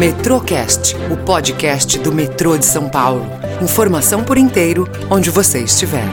Metrocast, o podcast do metrô de São Paulo. Informação por inteiro, onde você estiver.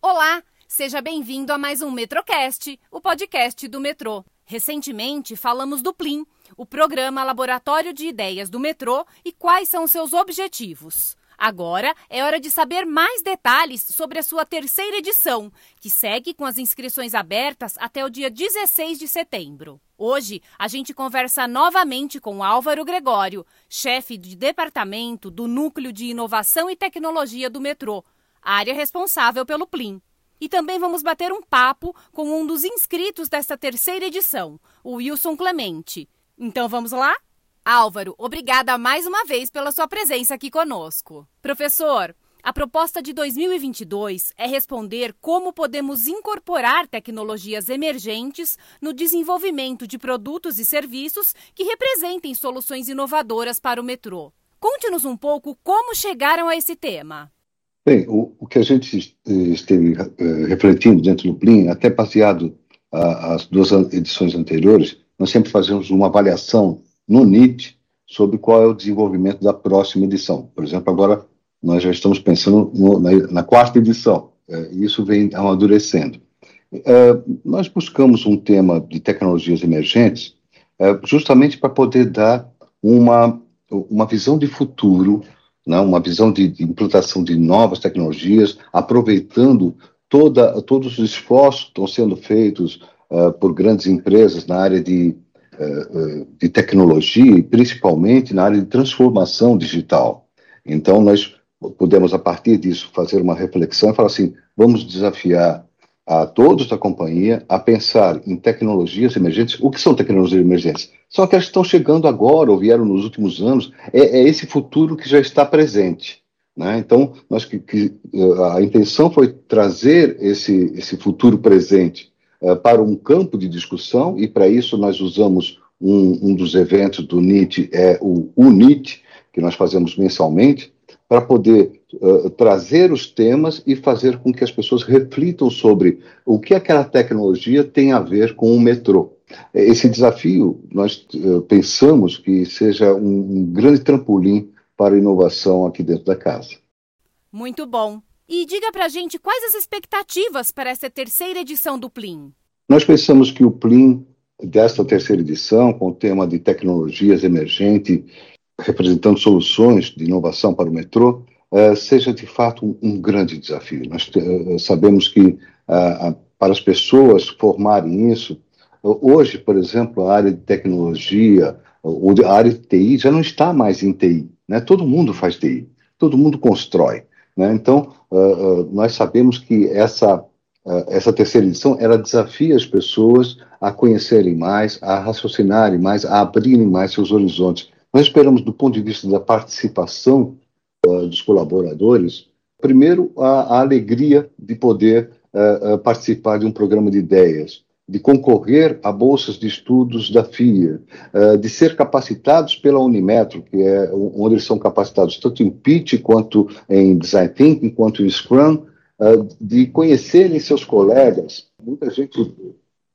Olá, seja bem-vindo a mais um Metrocast, o podcast do metrô. Recentemente falamos do Plim, o programa Laboratório de Ideias do Metrô e quais são seus objetivos. Agora é hora de saber mais detalhes sobre a sua terceira edição, que segue com as inscrições abertas até o dia 16 de setembro. Hoje a gente conversa novamente com Álvaro Gregório, chefe de departamento do Núcleo de Inovação e Tecnologia do Metrô, área responsável pelo Plim. E também vamos bater um papo com um dos inscritos desta terceira edição, o Wilson Clemente. Então vamos lá? Álvaro, obrigada mais uma vez pela sua presença aqui conosco. Professor, a proposta de 2022 é responder como podemos incorporar tecnologias emergentes no desenvolvimento de produtos e serviços que representem soluções inovadoras para o metrô. Conte-nos um pouco como chegaram a esse tema. Bem, o, o que a gente esteve uh, refletindo dentro do Plin, até baseado uh, as duas edições anteriores, nós sempre fazemos uma avaliação no NIT sobre qual é o desenvolvimento da próxima edição. Por exemplo, agora nós já estamos pensando no, na, na, quarta edição, é, e isso vem amadurecendo. É, nós buscamos um tema de tecnologias emergentes é, justamente para poder dar uma, uma visão de futuro, né, uma visão de, de, implantação de novas tecnologias, aproveitando toda, todos os esforços que estão sendo feitos uh, por grandes empresas na área de de tecnologia e principalmente na área de transformação digital. Então, nós podemos, a partir disso, fazer uma reflexão e falar assim: vamos desafiar a todos da companhia a pensar em tecnologias emergentes. O que são tecnologias emergentes? São aquelas que estão chegando agora ou vieram nos últimos anos. É, é esse futuro que já está presente. Né? Então, nós que, que, eh, a intenção foi trazer esse, esse futuro presente uh, para um campo de discussão, e para isso nós usamos um, um, dos eventos do NIT, é o UNIT, que nós fazemos mensalmente, para poder uh, trazer os temas e fazer com que as pessoas reflitam sobre o que aquela tecnologia tem a ver com o metrô. Esse desafio, nós uh, pensamos que seja um, um grande trampolim para a inovação aqui dentro da casa. Muito bom. E diga para a gente quais as expectativas para essa terceira edição do Plim. Nós pensamos que o Plim desta terceira edição, com o tema de tecnologias emergentes, representando soluções de inovação para o metrô, uh, seja de fato um, grande desafio. Nós uh, sabemos que uh, para as pessoas formarem isso, hoje, por exemplo, a área de tecnologia, a área de TI já não está mais em TI. Né? Todo mundo faz TI, todo mundo constrói. Né? Então, uh, uh, nós sabemos que essa, uh, essa terceira edição ela desafia as pessoas a conhecerem mais, a raciocinarem mais, a abrirem mais seus horizontes. Nós esperamos, do ponto de vista da participação dos colaboradores, primeiro, a, a, alegria de poder participar de um programa de ideias, de concorrer a bolsas de estudos da FIA, uh, de ser capacitados pela Unimetro, que é onde eles são capacitados tanto em pitch quanto em design thinking, quanto em Scrum, uh, de conhecerem seus colegas. Muita gente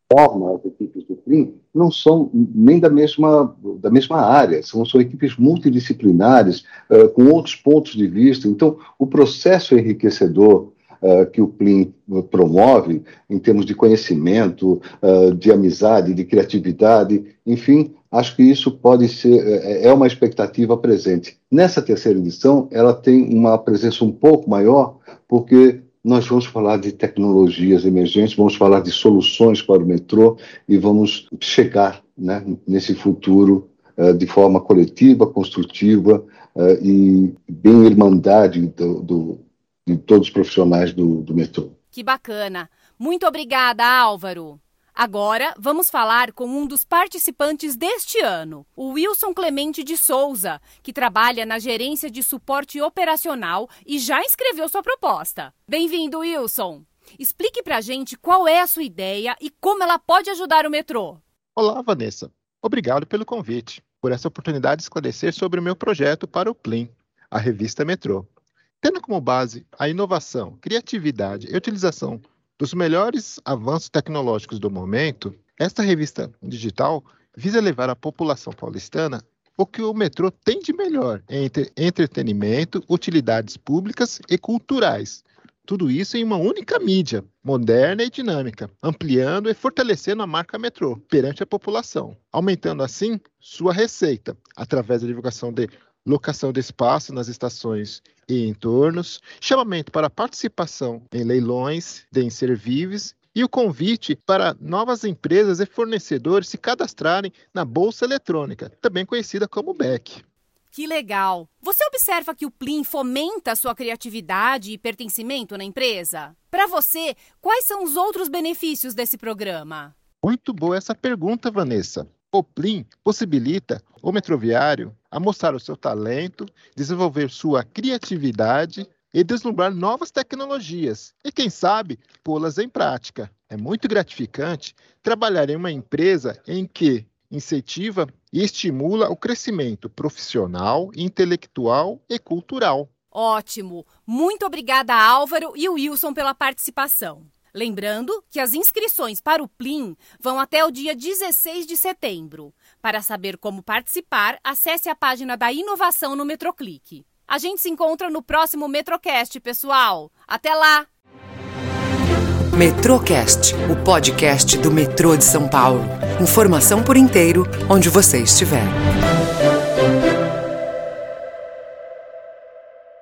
forma as equipes do CRIM não são nem da mesma, da mesma área, são, são equipes multidisciplinares, uh, com outros pontos de vista. Então, o processo é enriquecedor uh, que o Plim promove, em termos de conhecimento, uh, de amizade, de criatividade, enfim, acho que isso pode ser, é uma expectativa presente. Nessa terceira edição, ela tem uma presença um pouco maior, porque nós vamos falar de tecnologias emergentes, vamos falar de soluções para o metrô e vamos chegar né, nesse futuro uh, de forma coletiva, construtiva uh, e bem irmandade do, do, de todos os profissionais do, do metrô. Que bacana. Muito obrigada, Álvaro. Agora vamos falar com um dos participantes deste ano, o Wilson Clemente de Souza, que trabalha na gerência de suporte operacional e já escreveu sua proposta. Bem-vindo, Wilson. Explique pra gente qual é a sua ideia e como ela pode ajudar o metrô. Olá, Vanessa. Obrigado pelo convite, por essa oportunidade de esclarecer sobre o meu projeto para o Plim, a revista Metrô. Tendo como base a inovação, criatividade e utilização dos melhores avanços tecnológicos do momento, Esta revista digital visa levar à população paulistana o que o metrô tem de melhor entre entretenimento, utilidades públicas e culturais. Tudo isso em uma única mídia, moderna e dinâmica, ampliando e fortalecendo a marca metrô perante a população, aumentando assim sua receita através da divulgação de locação de espaço nas estações e entornos, chamamento para participação em leilões de inservíveis e o convite para novas empresas e fornecedores se cadastrarem na Bolsa Eletrônica, também conhecida como BEC. Que legal! Você observa que o Plim fomenta a sua criatividade e pertencimento na empresa? Para você, quais são os outros benefícios desse programa? Muito boa essa pergunta, Vanessa. O Plim possibilita o metroviário a mostrar o seu talento, desenvolver sua criatividade e deslumbrar novas tecnologias e, quem sabe, pô-las em prática. É muito gratificante trabalhar em uma empresa em que incentiva e estimula o crescimento profissional, intelectual e cultural. Ótimo! Muito obrigada, Álvaro e Wilson, pela participação. Lembrando que as inscrições para o Plim vão até o dia 16 de setembro. Para saber como participar, acesse a página da Inovação no Metroclique. A gente se encontra no próximo Metrocast, pessoal. Até lá! Metrocast, o podcast do metrô de São Paulo. Informação por inteiro, onde você estiver.